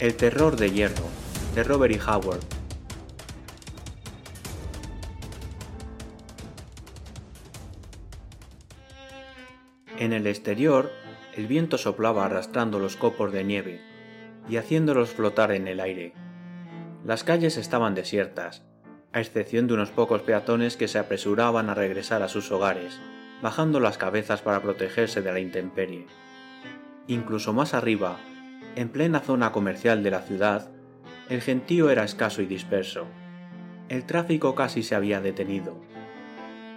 El terror de hierro, de Robert E. Howard. En el exterior, el viento soplaba arrastrando los copos de nieve y haciéndolos flotar en el aire. Las calles estaban desiertas, a excepción de unos pocos peatones que se apresuraban a regresar a sus hogares, bajando las cabezas para protegerse de la intemperie. Incluso más arriba, en plena zona comercial de la ciudad, el gentío era escaso y disperso. El tráfico casi se había detenido.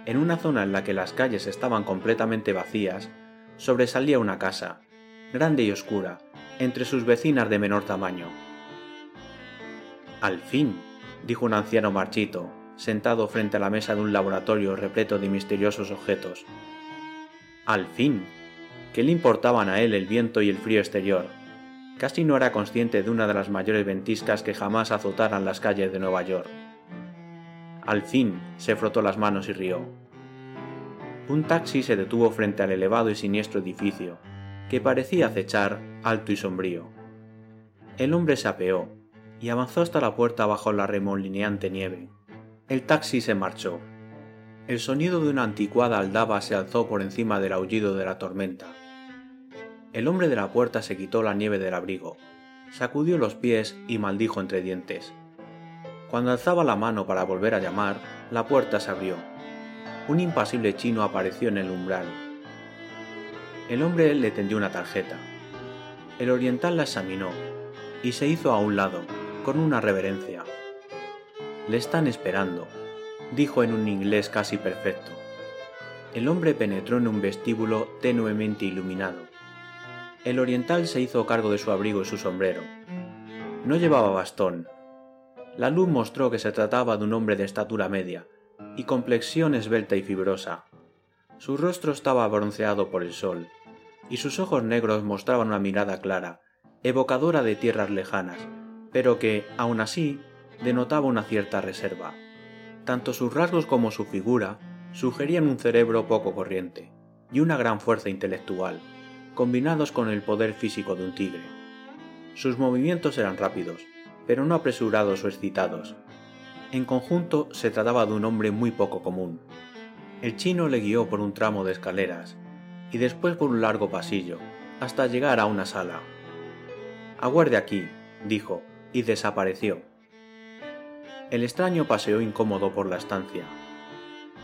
En una zona en la que las calles estaban completamente vacías, sobresalía una casa, grande y oscura, entre sus vecinas de menor tamaño. Al fin, dijo un anciano marchito, sentado frente a la mesa de un laboratorio repleto de misteriosos objetos. Al fin. ¿Qué le importaban a él el viento y el frío exterior? Casi no era consciente de una de las mayores ventiscas que jamás azotaran las calles de Nueva York. Al fin se frotó las manos y rió. Un taxi se detuvo frente al elevado y siniestro edificio, que parecía acechar alto y sombrío. El hombre se apeó y avanzó hasta la puerta bajo la remolineante nieve. El taxi se marchó. El sonido de una anticuada aldaba se alzó por encima del aullido de la tormenta. El hombre de la puerta se quitó la nieve del abrigo, sacudió los pies y maldijo entre dientes. Cuando alzaba la mano para volver a llamar, la puerta se abrió. Un impasible chino apareció en el umbral. El hombre le tendió una tarjeta. El oriental la examinó y se hizo a un lado, con una reverencia. Le están esperando, dijo en un inglés casi perfecto. El hombre penetró en un vestíbulo tenuemente iluminado. El oriental se hizo cargo de su abrigo y su sombrero. No llevaba bastón. La luz mostró que se trataba de un hombre de estatura media y complexión esbelta y fibrosa. Su rostro estaba bronceado por el sol, y sus ojos negros mostraban una mirada clara, evocadora de tierras lejanas, pero que, aun así, denotaba una cierta reserva. Tanto sus rasgos como su figura sugerían un cerebro poco corriente y una gran fuerza intelectual, combinados con el poder físico de un tigre. Sus movimientos eran rápidos, pero no apresurados o excitados. En conjunto se trataba de un hombre muy poco común. El chino le guió por un tramo de escaleras y después por un largo pasillo, hasta llegar a una sala. Aguarde aquí, dijo, y desapareció. El extraño paseó incómodo por la estancia.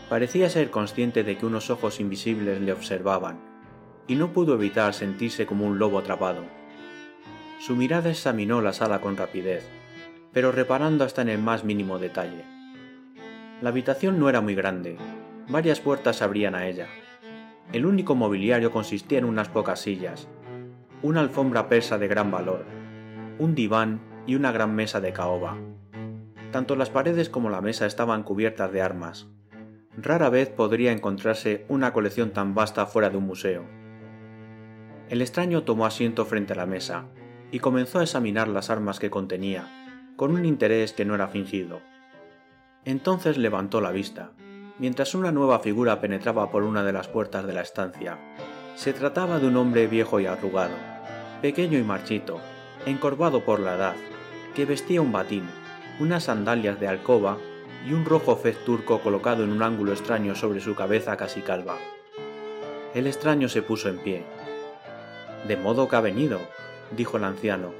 Parecía ser consciente de que unos ojos invisibles le observaban, y no pudo evitar sentirse como un lobo atrapado. Su mirada examinó la sala con rapidez, pero reparando hasta en el más mínimo detalle. La habitación no era muy grande, varias puertas abrían a ella. El único mobiliario consistía en unas pocas sillas, una alfombra persa de gran valor, un diván y una gran mesa de caoba. Tanto las paredes como la mesa estaban cubiertas de armas. Rara vez podría encontrarse una colección tan vasta fuera de un museo. El extraño tomó asiento frente a la mesa y comenzó a examinar las armas que contenía, con un interés que no era fingido. Entonces levantó la vista, mientras una nueva figura penetraba por una de las puertas de la estancia. Se trataba de un hombre viejo y arrugado, pequeño y marchito, encorvado por la edad, que vestía un batín, unas sandalias de alcoba y un rojo fez turco colocado en un ángulo extraño sobre su cabeza casi calva. El extraño se puso en pie. De modo que ha venido, dijo el anciano,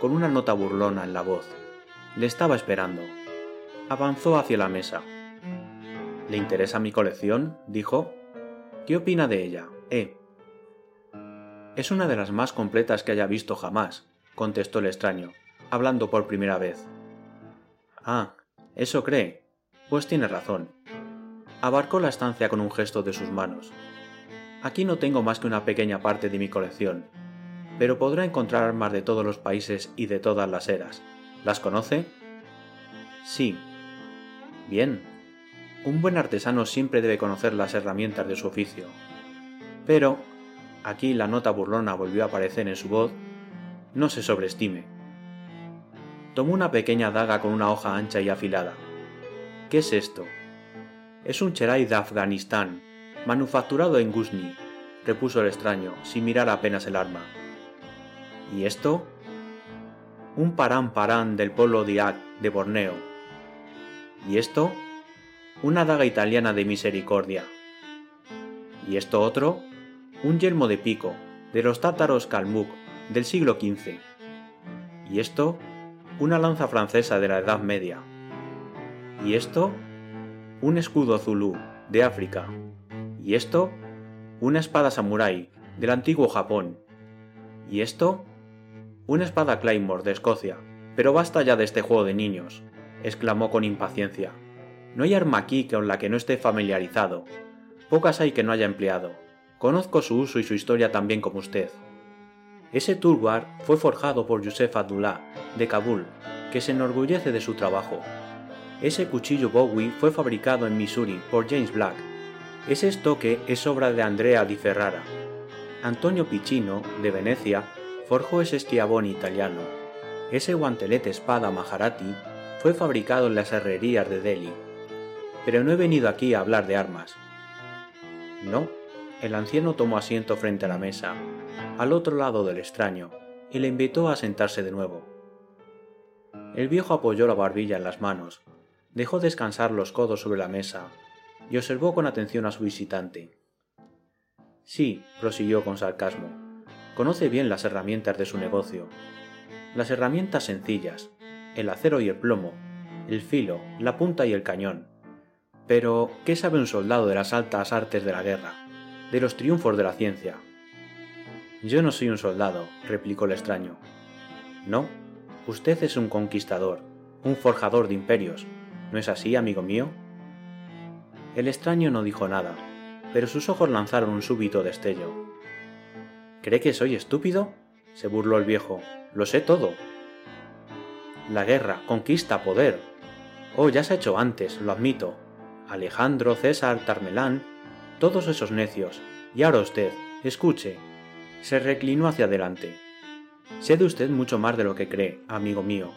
con una nota burlona en la voz. Le estaba esperando. Avanzó hacia la mesa. ¿Le interesa mi colección? dijo. ¿Qué opina de ella? Eh. Es una de las más completas que haya visto jamás, contestó el extraño, hablando por primera vez. Ah, ¿eso cree? Pues tiene razón. Abarcó la estancia con un gesto de sus manos. Aquí no tengo más que una pequeña parte de mi colección, pero podrá encontrar armas de todos los países y de todas las eras. ¿Las conoce? Sí. Bien. Un buen artesano siempre debe conocer las herramientas de su oficio. Pero, aquí la nota burlona volvió a aparecer en su voz, no se sobreestime. Tomó una pequeña daga con una hoja ancha y afilada. ¿Qué es esto? Es un cherai de Afganistán, manufacturado en Ghuzni, repuso el extraño, sin mirar apenas el arma. ¿Y esto? un parán parán del pueblo Diak de Borneo. Y esto, una daga italiana de misericordia. Y esto otro, un yelmo de pico de los tátaros Kalmuk del siglo XV. Y esto, una lanza francesa de la Edad Media. Y esto, un escudo zulú de África. Y esto, una espada samurái del antiguo Japón. Y esto, una espada Claymore de Escocia. Pero basta ya de este juego de niños, exclamó con impaciencia. No hay arma aquí con la que no esté familiarizado. Pocas hay que no haya empleado. Conozco su uso y su historia tan bien como usted. Ese tulwar fue forjado por Yusef Abdullah, de Kabul, que se enorgullece de su trabajo. Ese cuchillo Bowie fue fabricado en Missouri por James Black. Ese estoque es obra de Andrea di Ferrara. Antonio Piccino, de Venecia, forjó ese esquiabón italiano. Ese guantelete espada Maharati fue fabricado en las herrerías de Delhi. Pero no he venido aquí a hablar de armas. No, el anciano tomó asiento frente a la mesa, al otro lado del extraño, y le invitó a sentarse de nuevo. El viejo apoyó la barbilla en las manos, dejó descansar los codos sobre la mesa y observó con atención a su visitante. Sí, prosiguió con sarcasmo, conoce bien las herramientas de su negocio. Las herramientas sencillas, el acero y el plomo, el filo, la punta y el cañón. Pero, ¿qué sabe un soldado de las altas artes de la guerra, de los triunfos de la ciencia? Yo no soy un soldado, replicó el extraño. No, usted es un conquistador, un forjador de imperios, ¿No es así, amigo mío? El extraño no dijo nada, pero sus ojos lanzaron un súbito destello. ¿Cree que soy estúpido? se burló el viejo. Lo sé todo. La guerra, conquista, poder. Oh, ya se ha hecho antes, lo admito. Alejandro, César, Tarmelán, todos esos necios. Y ahora usted, escuche. Se reclinó hacia adelante. Sé de usted mucho más de lo que cree, amigo mío.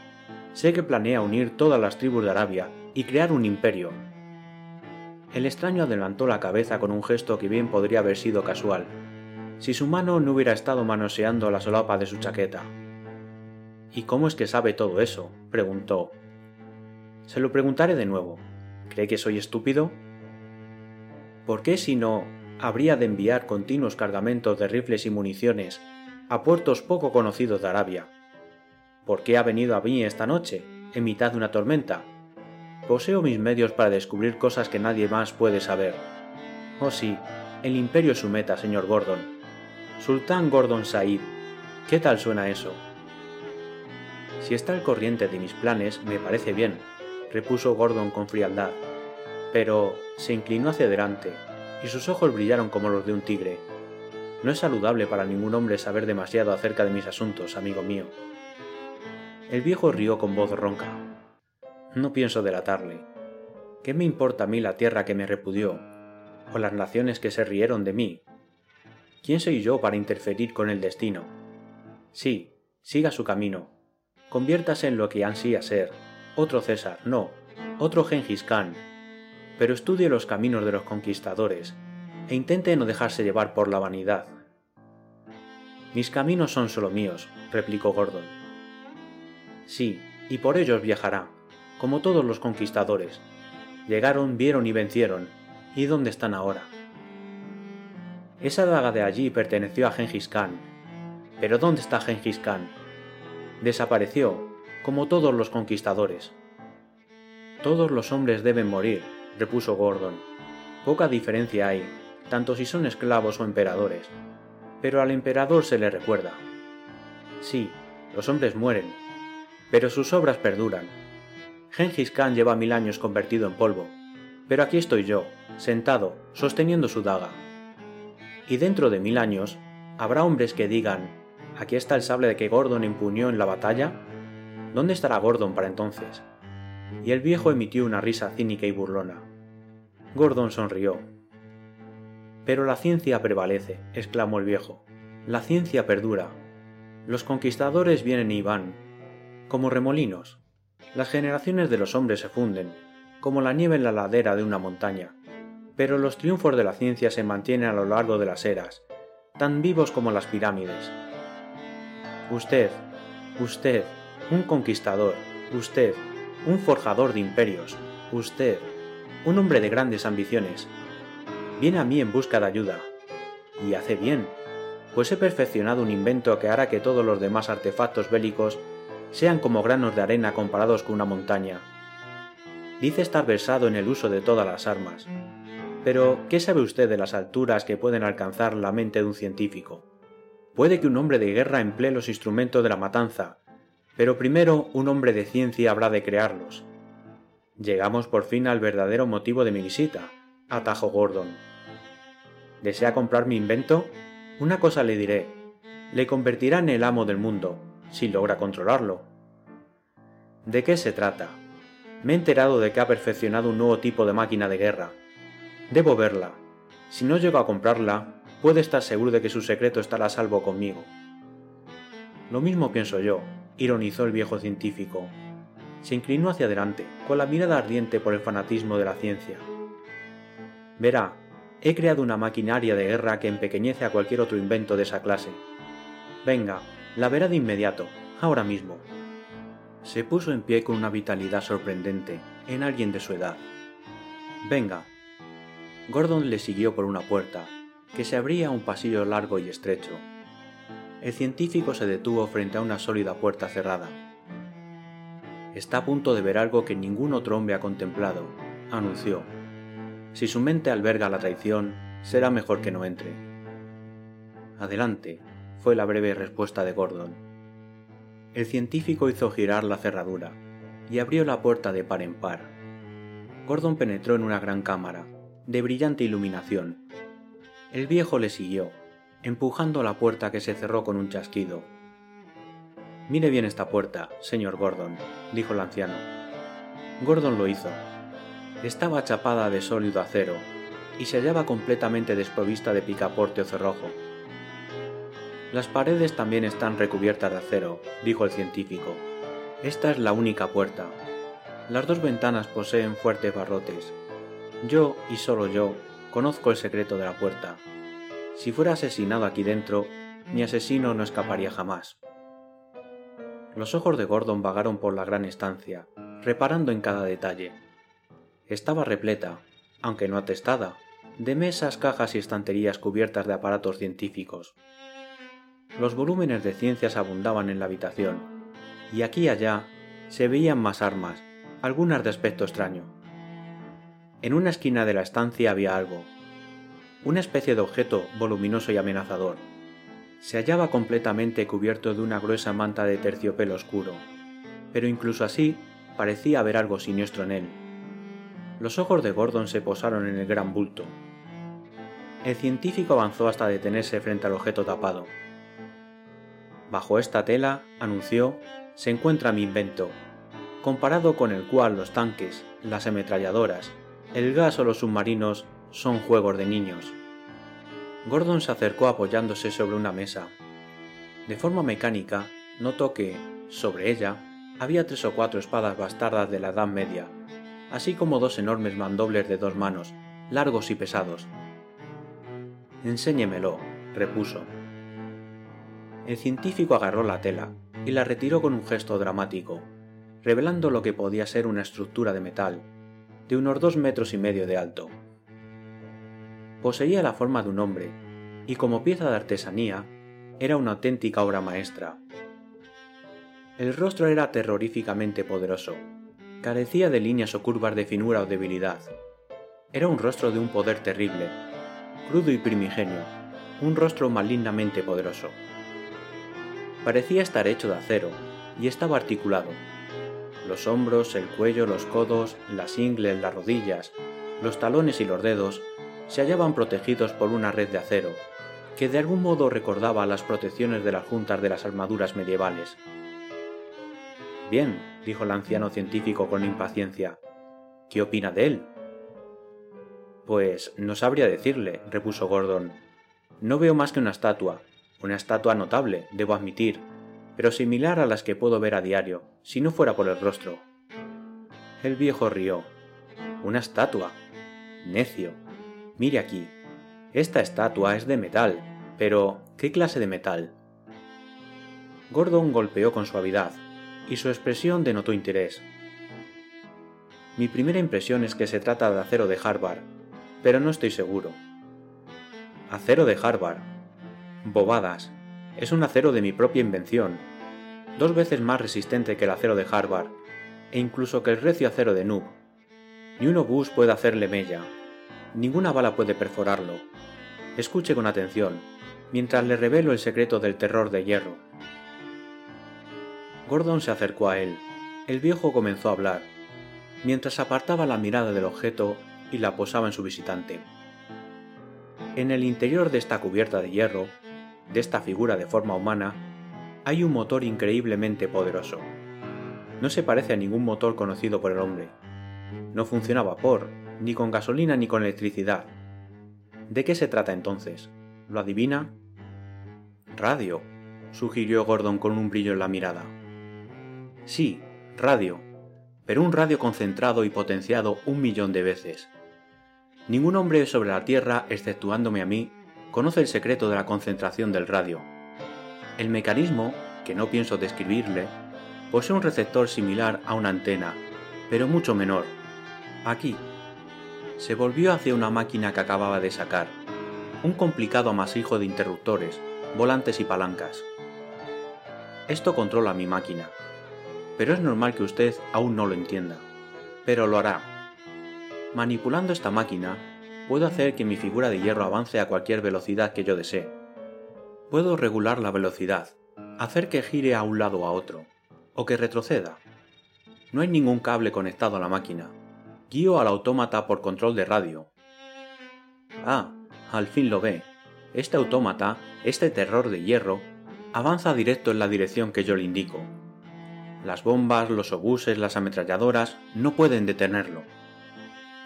Sé que planea unir todas las tribus de Arabia y crear un imperio. El extraño adelantó la cabeza con un gesto que bien podría haber sido casual, si su mano no hubiera estado manoseando la solapa de su chaqueta. ¿Y cómo es que sabe todo eso? preguntó. Se lo preguntaré de nuevo. ¿Cree que soy estúpido? ¿Por qué si no habría de enviar continuos cargamentos de rifles y municiones a puertos poco conocidos de Arabia? ¿Por qué ha venido a mí esta noche, en mitad de una tormenta, Poseo mis medios para descubrir cosas que nadie más puede saber. Oh sí, el imperio es su meta, señor Gordon. Sultán Gordon Said. ¿Qué tal suena eso? Si está al corriente de mis planes, me parece bien, repuso Gordon con frialdad. Pero se inclinó hacia adelante, y sus ojos brillaron como los de un tigre. No es saludable para ningún hombre saber demasiado acerca de mis asuntos, amigo mío. El viejo rió con voz ronca. No pienso delatarle. ¿Qué me importa a mí la tierra que me repudió? ¿O las naciones que se rieron de mí? ¿Quién soy yo para interferir con el destino? Sí, siga su camino. Conviértase en lo que ansía ser. Otro César, no, otro Gengis Khan. Pero estudie los caminos de los conquistadores e intente no dejarse llevar por la vanidad. Mis caminos son solo míos, replicó Gordon. Sí, y por ellos viajará, como todos los conquistadores. Llegaron, vieron y vencieron. ¿Y dónde están ahora? Esa daga de allí perteneció a Gengis Khan. Pero ¿dónde está Gengis Khan? Desapareció, como todos los conquistadores. Todos los hombres deben morir, repuso Gordon. Poca diferencia hay, tanto si son esclavos o emperadores. Pero al emperador se le recuerda. Sí, los hombres mueren, pero sus obras perduran, Gengis Khan lleva mil años convertido en polvo, pero aquí estoy yo, sentado, sosteniendo su daga. Y dentro de mil años, ¿habrá hombres que digan, aquí está el sable que Gordon empuñó en la batalla? ¿Dónde estará Gordon para entonces? Y el viejo emitió una risa cínica y burlona. Gordon sonrió. Pero la ciencia prevalece, exclamó el viejo. La ciencia perdura. Los conquistadores vienen y van, como remolinos. Las generaciones de los hombres se funden, como la nieve en la ladera de una montaña, pero los triunfos de la ciencia se mantienen a lo largo de las eras, tan vivos como las pirámides. Usted, usted, un conquistador, usted, un forjador de imperios, usted, un hombre de grandes ambiciones. Viene a mí en busca de ayuda. Y hace bien, pues he perfeccionado un invento que hará que todos los demás artefactos bélicos sean como granos de arena comparados con una montaña. Dice estar versado en el uso de todas las armas. Pero, ¿qué sabe usted de las alturas que pueden alcanzar la mente de un científico? Puede que un hombre de guerra emplee los instrumentos de la matanza, pero primero un hombre de ciencia habrá de crearlos. Llegamos por fin al verdadero motivo de mi visita, atajó Gordon. ¿Desea comprar mi invento? Una cosa le diré. Le convertirá en el amo del mundo, si logra controlarlo. ¿De qué se trata? Me he enterado de que ha perfeccionado un nuevo tipo de máquina de guerra. Debo verla. Si no llego a comprarla, puede estar seguro de que su secreto estará a salvo conmigo. Lo mismo pienso yo, ironizó el viejo científico. Se inclinó hacia adelante, con la mirada ardiente por el fanatismo de la ciencia. Verá, he creado una maquinaria de guerra que empequeñece a cualquier otro invento de esa clase. Venga, la verá de inmediato, ahora mismo. Se puso en pie con una vitalidad sorprendente en alguien de su edad. Venga. Gordon le siguió por una puerta, que se abría a un pasillo largo y estrecho. El científico se detuvo frente a una sólida puerta cerrada. Está a punto de ver algo que ningún otro hombre ha contemplado, anunció. Si su mente alberga la traición, será mejor que no entre. Adelante, fue la breve respuesta de Gordon. El científico hizo girar la cerradura y abrió la puerta de par en par. Gordon penetró en una gran cámara, de brillante iluminación. El viejo le siguió, empujando la puerta que se cerró con un chasquido. Mire bien esta puerta, señor Gordon, dijo el anciano. Gordon lo hizo. Estaba chapada de sólido acero y se hallaba completamente desprovista de picaporte o cerrojo. Las paredes también están recubiertas de acero, dijo el científico. Esta es la única puerta. Las dos ventanas poseen fuertes barrotes. Yo, y solo yo, conozco el secreto de la puerta. Si fuera asesinado aquí dentro, mi asesino no escaparía jamás. Los ojos de Gordon vagaron por la gran estancia, reparando en cada detalle. Estaba repleta, aunque no atestada, de mesas, cajas y estanterías cubiertas de aparatos científicos. Los volúmenes de ciencias abundaban en la habitación, y aquí y allá se veían más armas, algunas de aspecto extraño. En una esquina de la estancia había algo, una especie de objeto voluminoso y amenazador. Se hallaba completamente cubierto de una gruesa manta de terciopelo oscuro, pero incluso así parecía haber algo siniestro en él. Los ojos de Gordon se posaron en el gran bulto. El científico avanzó hasta detenerse frente al objeto tapado. Bajo esta tela, anunció, se encuentra mi invento, comparado con el cual los tanques, las ametralladoras, el gas o los submarinos son juegos de niños. Gordon se acercó apoyándose sobre una mesa. De forma mecánica, notó que, sobre ella, había tres o cuatro espadas bastardas de la Edad Media, así como dos enormes mandobles de dos manos, largos y pesados. Enséñemelo, repuso. El científico agarró la tela y la retiró con un gesto dramático, revelando lo que podía ser una estructura de metal, de unos dos metros y medio de alto. Poseía la forma de un hombre, y como pieza de artesanía, era una auténtica obra maestra. El rostro era terroríficamente poderoso, carecía de líneas o curvas de finura o debilidad. Era un rostro de un poder terrible, crudo y primigenio, un rostro malignamente poderoso. Parecía estar hecho de acero y estaba articulado. Los hombros, el cuello, los codos, las ingles, las rodillas, los talones y los dedos se hallaban protegidos por una red de acero, que de algún modo recordaba las protecciones de las juntas de las armaduras medievales. Bien, dijo el anciano científico con impaciencia. ¿Qué opina de él? Pues no sabría decirle, repuso Gordon. No veo más que una estatua, una estatua notable, debo admitir, pero similar a las que puedo ver a diario, si no fuera por el rostro. El viejo rió. Una estatua. Necio. Mire aquí. Esta estatua es de metal, pero ¿qué clase de metal? Gordon golpeó con suavidad, y su expresión denotó interés. Mi primera impresión es que se trata de acero de Harvard, pero no estoy seguro. Acero de Harvard. Bobadas. Es un acero de mi propia invención, dos veces más resistente que el acero de Harvard, e incluso que el recio acero de Noob. Ni un obús puede hacerle mella. Ninguna bala puede perforarlo. Escuche con atención, mientras le revelo el secreto del terror de hierro. Gordon se acercó a él. El viejo comenzó a hablar, mientras apartaba la mirada del objeto y la posaba en su visitante. En el interior de esta cubierta de hierro, de esta figura de forma humana, hay un motor increíblemente poderoso. No se parece a ningún motor conocido por el hombre. No funciona a vapor, ni con gasolina ni con electricidad. ¿De qué se trata entonces? ¿Lo adivina? Radio, sugirió Gordon con un brillo en la mirada. Sí, radio, pero un radio concentrado y potenciado un millón de veces. Ningún hombre sobre la Tierra, exceptuándome a mí, conoce el secreto de la concentración del radio. El mecanismo, que no pienso describirle, posee un receptor similar a una antena, pero mucho menor. Aquí. Se volvió hacia una máquina que acababa de sacar, un complicado amasijo de interruptores, volantes y palancas. Esto controla mi máquina, pero es normal que usted aún no lo entienda, pero lo hará Manipulando esta máquina, puedo hacer que mi figura de hierro avance a cualquier velocidad que yo desee. Puedo regular la velocidad, hacer que gire a un lado o a otro, o que retroceda. No hay ningún cable conectado a la máquina. Guío al autómata por control de radio. Ah, al fin lo ve. Este autómata, este terror de hierro, avanza directo en la dirección que yo le indico. Las bombas, los obuses, las ametralladoras no pueden detenerlo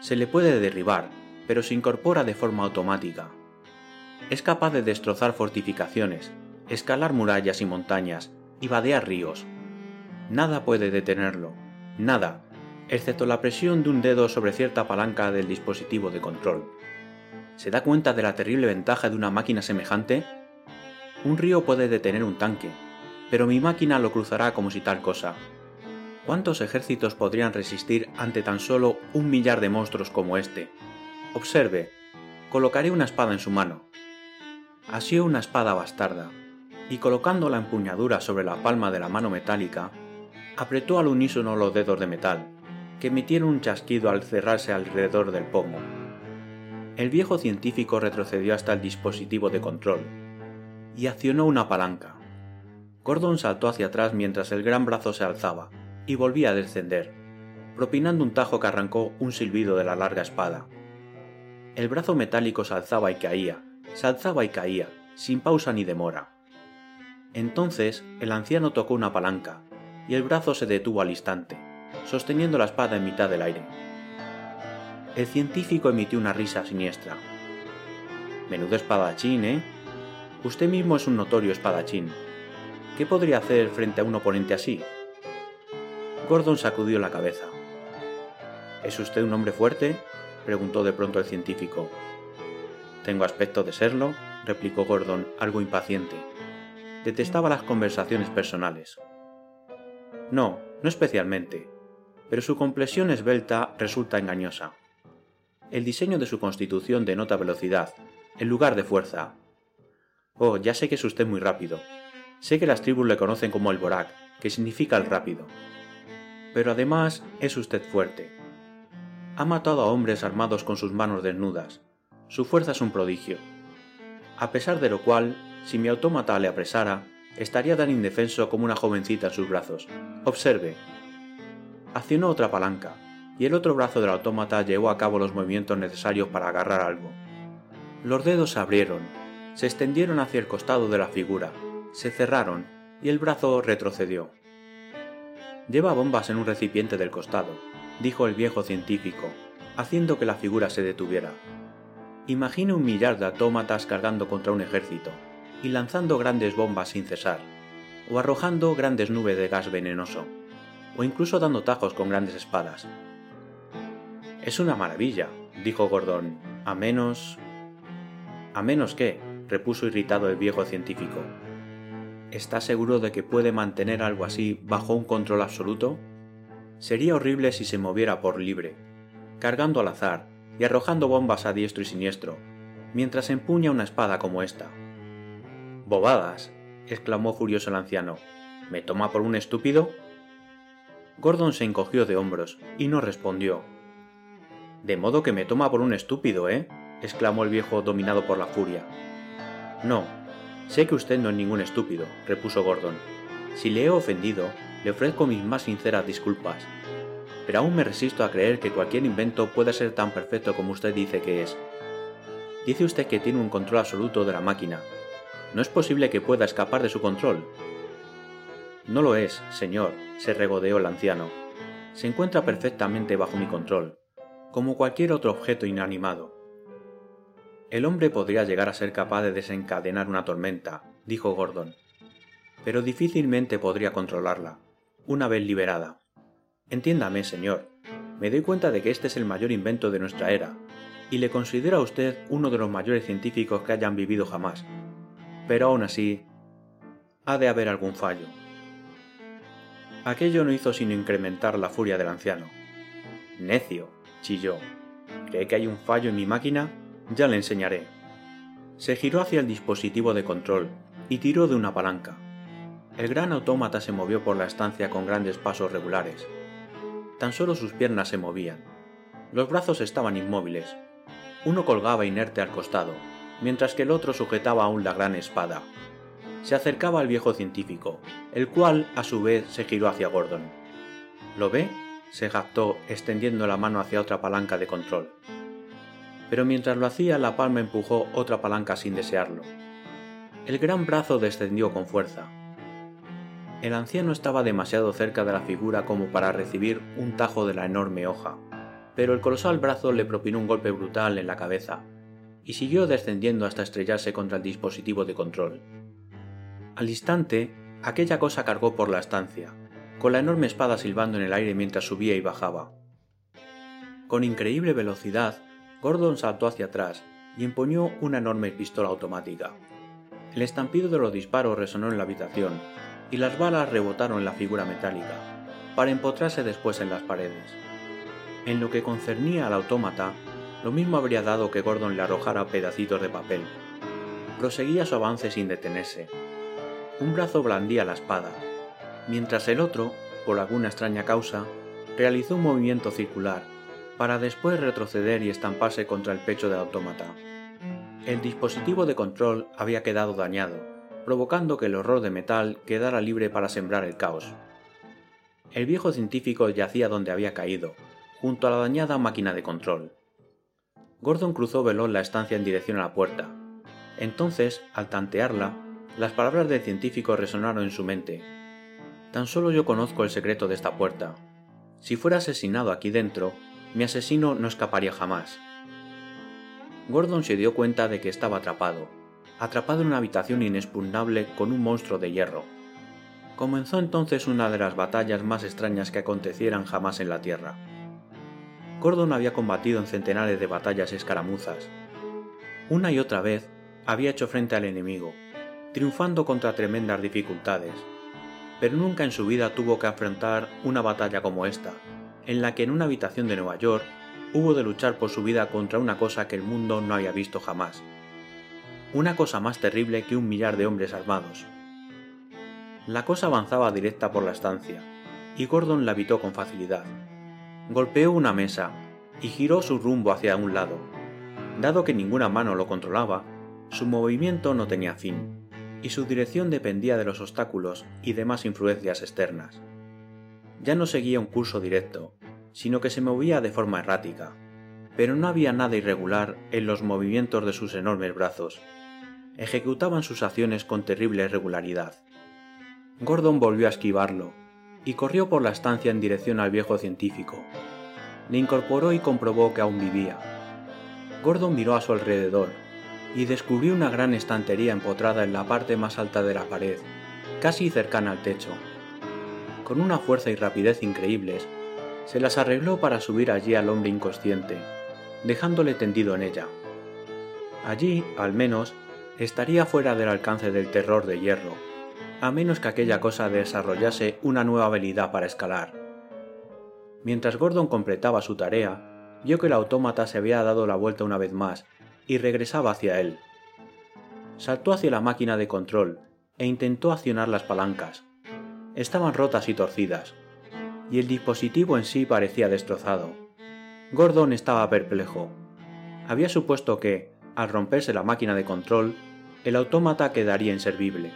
se le puede derribar, pero se incorpora de forma automática. Es capaz de destrozar fortificaciones, escalar murallas y montañas, y vadear ríos. Nada puede detenerlo, nada, excepto la presión de un dedo sobre cierta palanca del dispositivo de control. ¿Se da cuenta de la terrible ventaja de una máquina semejante? Un río puede detener un tanque, pero mi máquina lo cruzará como si tal cosa, ¿Cuántos ejércitos podrían resistir ante tan solo un millar de monstruos como este? Observe, colocaré una espada en su mano. Asió una espada bastarda, y colocando la empuñadura sobre la palma de la mano metálica, apretó al unísono los dedos de metal, que emitieron un chasquido al cerrarse alrededor del pomo. El viejo científico retrocedió hasta el dispositivo de control y accionó una palanca. Gordon saltó hacia atrás mientras el gran brazo se alzaba y volvía a descender, propinando un tajo que arrancó un silbido de la larga espada. El brazo metálico se alzaba y caía, se alzaba y caía, sin pausa ni demora. Entonces el anciano tocó una palanca, y el brazo se detuvo al instante, sosteniendo la espada en mitad del aire. El científico emitió una risa siniestra. Menudo espadachín, ¿eh? Usted mismo es un notorio espadachín. ¿Qué podría hacer frente a un oponente así? Gordon sacudió la cabeza. ¿Es usted un hombre fuerte? Preguntó de pronto el científico. Tengo aspecto de serlo, replicó Gordon, algo impaciente. Detestaba las conversaciones personales. No, no especialmente, pero su complexión esbelta resulta engañosa. El diseño de su constitución denota velocidad, en lugar de fuerza. Oh, ya sé que es usted muy rápido. Sé que las tribus le conocen como el Borak, que significa el rápido pero además es usted fuerte. Ha matado a hombres armados con sus manos desnudas. Su fuerza es un prodigio. A pesar de lo cual, si mi autómata le apresara, estaría tan indefenso como una jovencita en sus brazos. Observe. Accionó otra palanca, y el otro brazo del autómata llevó a cabo los movimientos necesarios para agarrar algo. Los dedos se abrieron, se extendieron hacia el costado de la figura, se cerraron, y el brazo retrocedió. Lleva bombas en un recipiente del costado, dijo el viejo científico, haciendo que la figura se detuviera. Imagine un millar de autómatas cargando contra un ejército y lanzando grandes bombas sin cesar, o arrojando grandes nubes de gas venenoso, o incluso dando tajos con grandes espadas. Es una maravilla, dijo Gordon, a menos... A menos que, repuso irritado el viejo científico. ¿Está seguro de que puede mantener algo así bajo un control absoluto? Sería horrible si se moviera por libre, cargando al azar y arrojando bombas a diestro y siniestro, mientras empuña una espada como esta. Bobadas, exclamó furioso el anciano. ¿Me toma por un estúpido? Gordon se encogió de hombros y no respondió. De modo que me toma por un estúpido, ¿eh? exclamó el viejo dominado por la furia. No, Sé que usted no es ningún estúpido, repuso Gordon. Si le he ofendido, le ofrezco mis más sinceras disculpas. Pero aún me resisto a creer que cualquier invento pueda ser tan perfecto como usted dice que es. Dice usted que tiene un control absoluto de la máquina. ¿No es posible que pueda escapar de su control? No lo es, señor, se regodeó el anciano. Se encuentra perfectamente bajo mi control, como cualquier otro objeto inanimado. El hombre podría llegar a ser capaz de desencadenar una tormenta, dijo Gordon, pero difícilmente podría controlarla, una vez liberada. Entiéndame, señor, me doy cuenta de que este es el mayor invento de nuestra era, y le considero a usted uno de los mayores científicos que hayan vivido jamás. Pero aún así, ha de haber algún fallo. Aquello no hizo sino incrementar la furia del anciano. Necio, chilló. ¿Cree que hay un fallo en mi máquina? Ya le enseñaré. Se giró hacia el dispositivo de control y tiró de una palanca. El gran autómata se movió por la estancia con grandes pasos regulares. Tan solo sus piernas se movían. Los brazos estaban inmóviles. Uno colgaba inerte al costado, mientras que el otro sujetaba aún la gran espada. Se acercaba al viejo científico, el cual a su vez se giró hacia Gordon. ¿Lo ve? se jactó extendiendo la mano hacia otra palanca de control pero mientras lo hacía la palma empujó otra palanca sin desearlo. El gran brazo descendió con fuerza. El anciano estaba demasiado cerca de la figura como para recibir un tajo de la enorme hoja, pero el colosal brazo le propinó un golpe brutal en la cabeza, y siguió descendiendo hasta estrellarse contra el dispositivo de control. Al instante, aquella cosa cargó por la estancia, con la enorme espada silbando en el aire mientras subía y bajaba. Con increíble velocidad, Gordon saltó hacia atrás y empuñó una enorme pistola automática. El estampido de los disparos resonó en la habitación y las balas rebotaron en la figura metálica, para empotrarse después en las paredes. En lo que concernía al autómata, lo mismo habría dado que Gordon le arrojara pedacitos de papel. Proseguía su avance sin detenerse. Un brazo blandía la espada, mientras el otro, por alguna extraña causa, realizó un movimiento circular para después retroceder y estamparse contra el pecho del autómata. El dispositivo de control había quedado dañado, provocando que el horror de metal quedara libre para sembrar el caos. El viejo científico yacía donde había caído, junto a la dañada máquina de control. Gordon cruzó veloz la estancia en dirección a la puerta. Entonces, al tantearla, las palabras del científico resonaron en su mente. Tan solo yo conozco el secreto de esta puerta. Si fuera asesinado aquí dentro, mi asesino no escaparía jamás. Gordon se dio cuenta de que estaba atrapado, atrapado en una habitación inexpugnable con un monstruo de hierro. Comenzó entonces una de las batallas más extrañas que acontecieran jamás en la Tierra. Gordon había combatido en centenares de batallas escaramuzas. Una y otra vez había hecho frente al enemigo, triunfando contra tremendas dificultades, pero nunca en su vida tuvo que afrontar una batalla como esta, en la que en una habitación de Nueva York hubo de luchar por su vida contra una cosa que el mundo no había visto jamás. Una cosa más terrible que un millar de hombres armados. La cosa avanzaba directa por la estancia, y Gordon la evitó con facilidad. Golpeó una mesa y giró su rumbo hacia un lado. Dado que ninguna mano lo controlaba, su movimiento no tenía fin, y su dirección dependía de los obstáculos y demás influencias externas ya no seguía un curso directo, sino que se movía de forma errática, pero no había nada irregular en los movimientos de sus enormes brazos. Ejecutaban sus acciones con terrible regularidad. Gordon volvió a esquivarlo, y corrió por la estancia en dirección al viejo científico. Le incorporó y comprobó que aún vivía. Gordon miró a su alrededor, y descubrió una gran estantería empotrada en la parte más alta de la pared, casi cercana al techo con una fuerza y rapidez increíbles, se las arregló para subir allí al hombre inconsciente, dejándole tendido en ella. Allí, al menos, estaría fuera del alcance del terror de hierro, a menos que aquella cosa desarrollase una nueva habilidad para escalar. Mientras Gordon completaba su tarea, vio que el autómata se había dado la vuelta una vez más y regresaba hacia él. Saltó hacia la máquina de control e intentó accionar las palancas. Estaban rotas y torcidas, y el dispositivo en sí parecía destrozado. Gordon estaba perplejo. Había supuesto que, al romperse la máquina de control, el autómata quedaría inservible.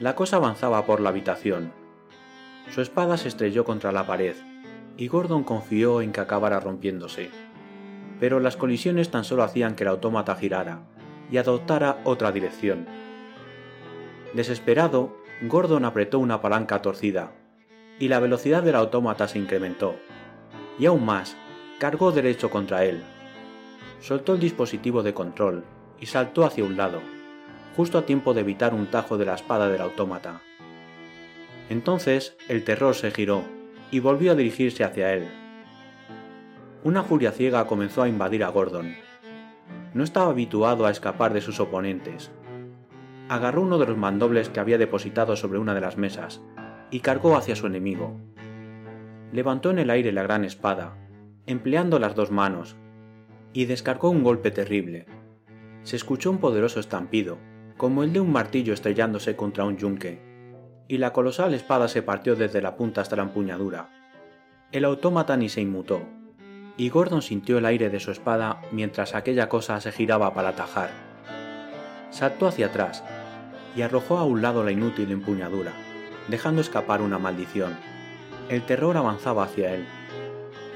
La cosa avanzaba por la habitación. Su espada se estrelló contra la pared, y Gordon confió en que acabara rompiéndose. Pero las colisiones tan solo hacían que el autómata girara y adoptara otra dirección. Desesperado, Gordon apretó una palanca torcida, y la velocidad del autómata se incrementó. Y aún más, cargó derecho contra él. Soltó el dispositivo de control y saltó hacia un lado justo a tiempo de evitar un tajo de la espada del autómata. Entonces el terror se giró y volvió a dirigirse hacia él. Una furia ciega comenzó a invadir a Gordon. No estaba habituado a escapar de sus oponentes. Agarró uno de los mandobles que había depositado sobre una de las mesas y cargó hacia su enemigo. Levantó en el aire la gran espada, empleando las dos manos, y descargó un golpe terrible. Se escuchó un poderoso estampido, como el de un martillo estrellándose contra un yunque, y la colosal espada se partió desde la punta hasta la empuñadura. El autómata ni se inmutó, y Gordon sintió el aire de su espada mientras aquella cosa se giraba para atajar. Saltó hacia atrás y arrojó a un lado la inútil empuñadura, dejando escapar una maldición. El terror avanzaba hacia él.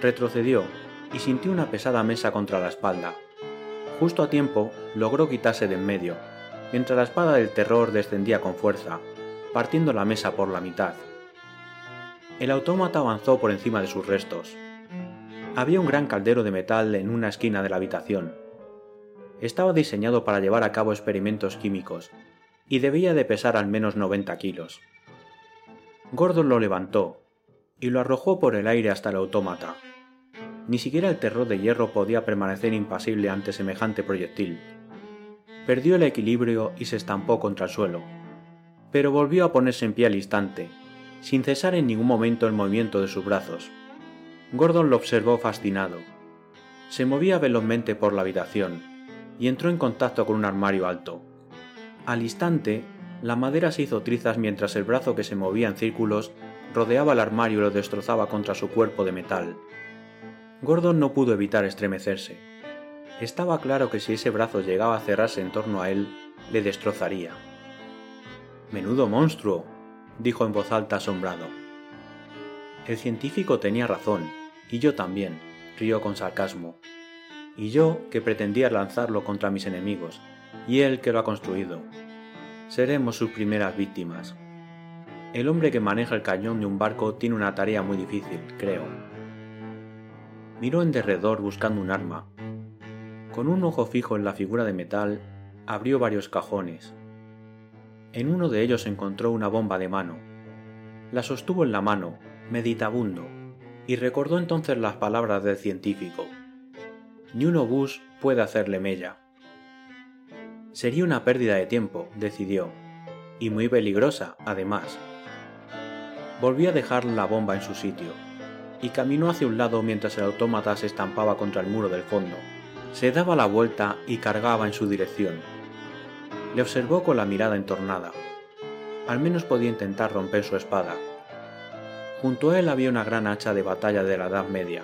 Retrocedió y sintió una pesada mesa contra la espalda. Justo a tiempo logró quitarse de en medio mientras la espada del terror descendía con fuerza, partiendo la mesa por la mitad. El autómata avanzó por encima de sus restos. Había un gran caldero de metal en una esquina de la habitación. Estaba diseñado para llevar a cabo experimentos químicos y debía de pesar al menos 90 kilos. Gordon lo levantó y lo arrojó por el aire hasta el autómata. Ni siquiera el terror de hierro podía permanecer impasible ante semejante proyectil perdió el equilibrio y se estampó contra el suelo, pero volvió a ponerse en pie al instante, sin cesar en ningún momento el movimiento de sus brazos. Gordon lo observó fascinado. Se movía velozmente por la habitación y entró en contacto con un armario alto. Al instante, la madera se hizo trizas mientras el brazo que se movía en círculos rodeaba el armario y lo destrozaba contra su cuerpo de metal. Gordon no pudo evitar estremecerse. Estaba claro que si ese brazo llegaba a cerrarse en torno a él, le destrozaría. Menudo monstruo, dijo en voz alta asombrado. El científico tenía razón, y yo también, rió con sarcasmo. Y yo que pretendía lanzarlo contra mis enemigos, y él que lo ha construido. Seremos sus primeras víctimas. El hombre que maneja el cañón de un barco tiene una tarea muy difícil, creo. Miró en derredor buscando un arma, con un ojo fijo en la figura de metal, abrió varios cajones. En uno de ellos encontró una bomba de mano. La sostuvo en la mano, meditabundo, y recordó entonces las palabras del científico. Ni un obús puede hacerle mella. Sería una pérdida de tiempo, decidió, y muy peligrosa, además. Volvió a dejar la bomba en su sitio, y caminó hacia un lado mientras el autómata se estampaba contra el muro del fondo se daba la vuelta y cargaba en su dirección. Le observó con la mirada entornada. Al menos podía intentar romper su espada. Junto a él había una gran hacha de batalla de la Edad Media.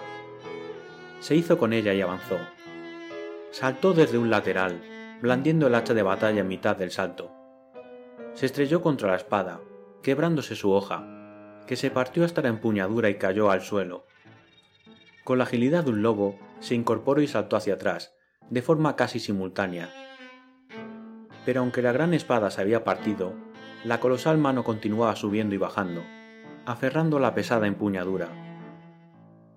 Se hizo con ella y avanzó. Saltó desde un lateral, blandiendo el hacha de batalla en mitad del salto. Se estrelló contra la espada, quebrándose su hoja, que se partió hasta la empuñadura y cayó al suelo. Con la agilidad de un lobo, se incorporó y saltó hacia atrás, de forma casi simultánea. Pero aunque la gran espada se había partido, la colosal mano continuaba subiendo y bajando, aferrando la pesada empuñadura.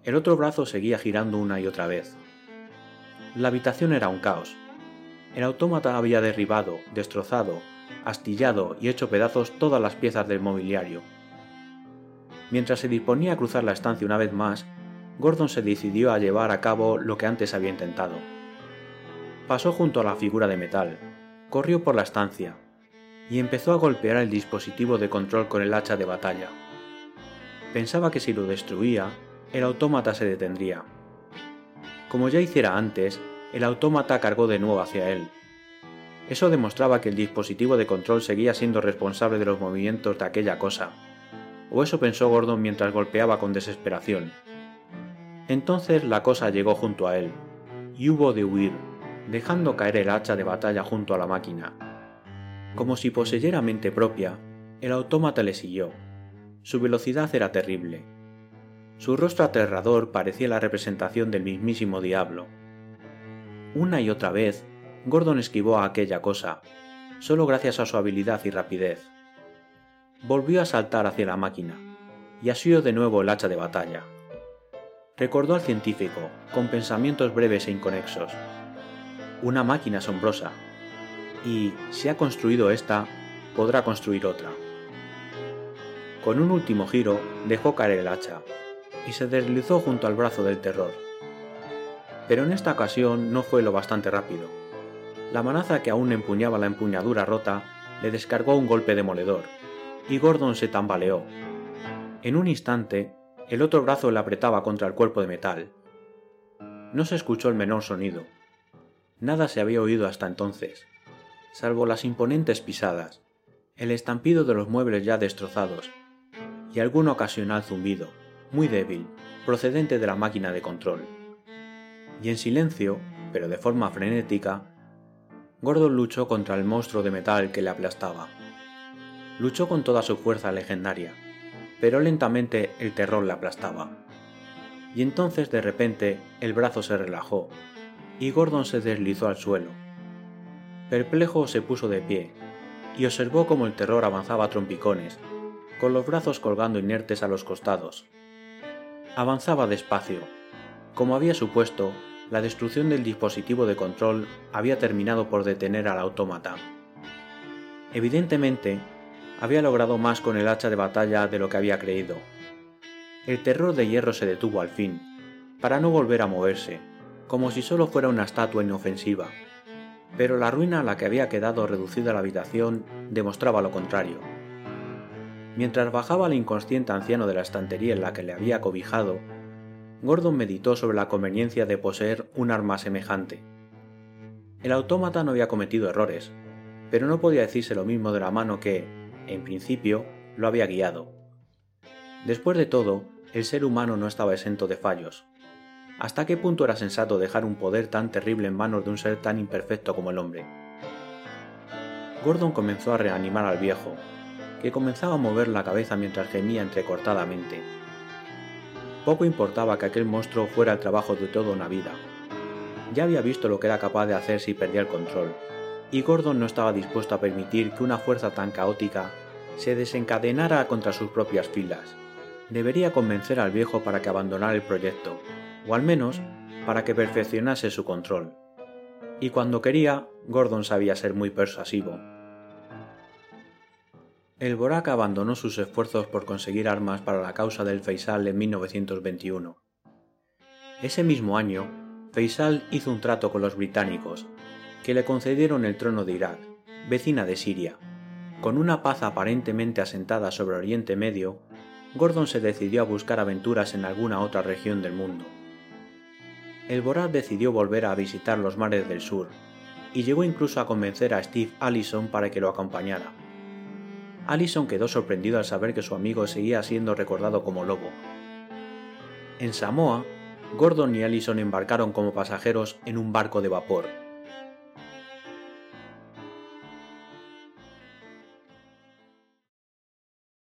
El otro brazo seguía girando una y otra vez. La habitación era un caos. El autómata había derribado, destrozado, astillado y hecho pedazos todas las piezas del mobiliario. Mientras se disponía a cruzar la estancia una vez más, Gordon se decidió a llevar a cabo lo que antes había intentado. Pasó junto a la figura de metal, corrió por la estancia, y empezó a golpear el dispositivo de control con el hacha de batalla. Pensaba que si lo destruía, el autómata se detendría. Como ya hiciera antes, el autómata cargó de nuevo hacia él. Eso demostraba que el dispositivo de control seguía siendo responsable de los movimientos de aquella cosa, o eso pensó Gordon mientras golpeaba con desesperación. Entonces la cosa llegó junto a él, y hubo de huir, dejando caer el hacha de batalla junto a la máquina. Como si poseyera mente propia, el autómata le siguió. Su velocidad era terrible. Su rostro aterrador parecía la representación del mismísimo diablo. Una y otra vez, Gordon esquivó a aquella cosa, solo gracias a su habilidad y rapidez. Volvió a saltar hacia la máquina, y asió de nuevo el hacha de batalla. Recordó al científico, con pensamientos breves e inconexos. Una máquina asombrosa, y si ha construido esta, podrá construir otra. Con un último giro, dejó caer el hacha y se deslizó junto al brazo del terror. Pero en esta ocasión no fue lo bastante rápido. La manaza que aún empuñaba la empuñadura rota le descargó un golpe demoledor, y Gordon se tambaleó. En un instante, el otro brazo le apretaba contra el cuerpo de metal. No se escuchó el menor sonido. Nada se había oído hasta entonces salvo las imponentes pisadas, el estampido de los muebles ya destrozados y algún ocasional zumbido, muy débil, procedente de la máquina de control. Y en silencio, pero de forma frenética, Gordon luchó contra el monstruo de metal que le aplastaba. Luchó con toda su fuerza legendaria, pero lentamente el terror le aplastaba. Y entonces de repente el brazo se relajó y Gordon se deslizó al suelo, Perplejo se puso de pie y observó cómo el terror avanzaba a trompicones, con los brazos colgando inertes a los costados. Avanzaba despacio. Como había supuesto, la destrucción del dispositivo de control había terminado por detener al autómata. Evidentemente, había logrado más con el hacha de batalla de lo que había creído. El terror de hierro se detuvo al fin, para no volver a moverse, como si solo fuera una estatua inofensiva pero la ruina a la que había quedado reducida la habitación demostraba lo contrario. Mientras bajaba al inconsciente anciano de la estantería en la que le había cobijado, Gordon meditó sobre la conveniencia de poseer un arma semejante. El autómata no había cometido errores, pero no podía decirse lo mismo de la mano que, en principio, lo había guiado. Después de todo, el ser humano no estaba exento de fallos. ¿Hasta qué punto era sensato dejar un poder tan terrible en manos de un ser tan imperfecto como el hombre? Gordon comenzó a reanimar al viejo, que comenzaba a mover la cabeza mientras gemía entrecortadamente. Poco importaba que aquel monstruo fuera el trabajo de toda una vida. Ya había visto lo que era capaz de hacer si perdía el control, y Gordon no estaba dispuesto a permitir que una fuerza tan caótica se desencadenara contra sus propias filas. Debería convencer al viejo para que abandonara el proyecto, o al menos para que perfeccionase su control. Y cuando quería, Gordon sabía ser muy persuasivo. El Borak abandonó sus esfuerzos por conseguir armas para la causa del Faisal en 1921. Ese mismo año, Faisal hizo un trato con los británicos, que le concedieron el trono de Irak, vecina de Siria. Con una paz aparentemente asentada sobre Oriente Medio, Gordon se decidió a buscar aventuras en alguna otra región del mundo el Borat decidió volver a visitar los mares del sur, y llegó incluso a convencer a Steve Allison para que lo acompañara. Allison quedó sorprendido al saber que su amigo seguía siendo recordado como lobo. En Samoa, Gordon y Allison embarcaron como pasajeros en un barco de vapor,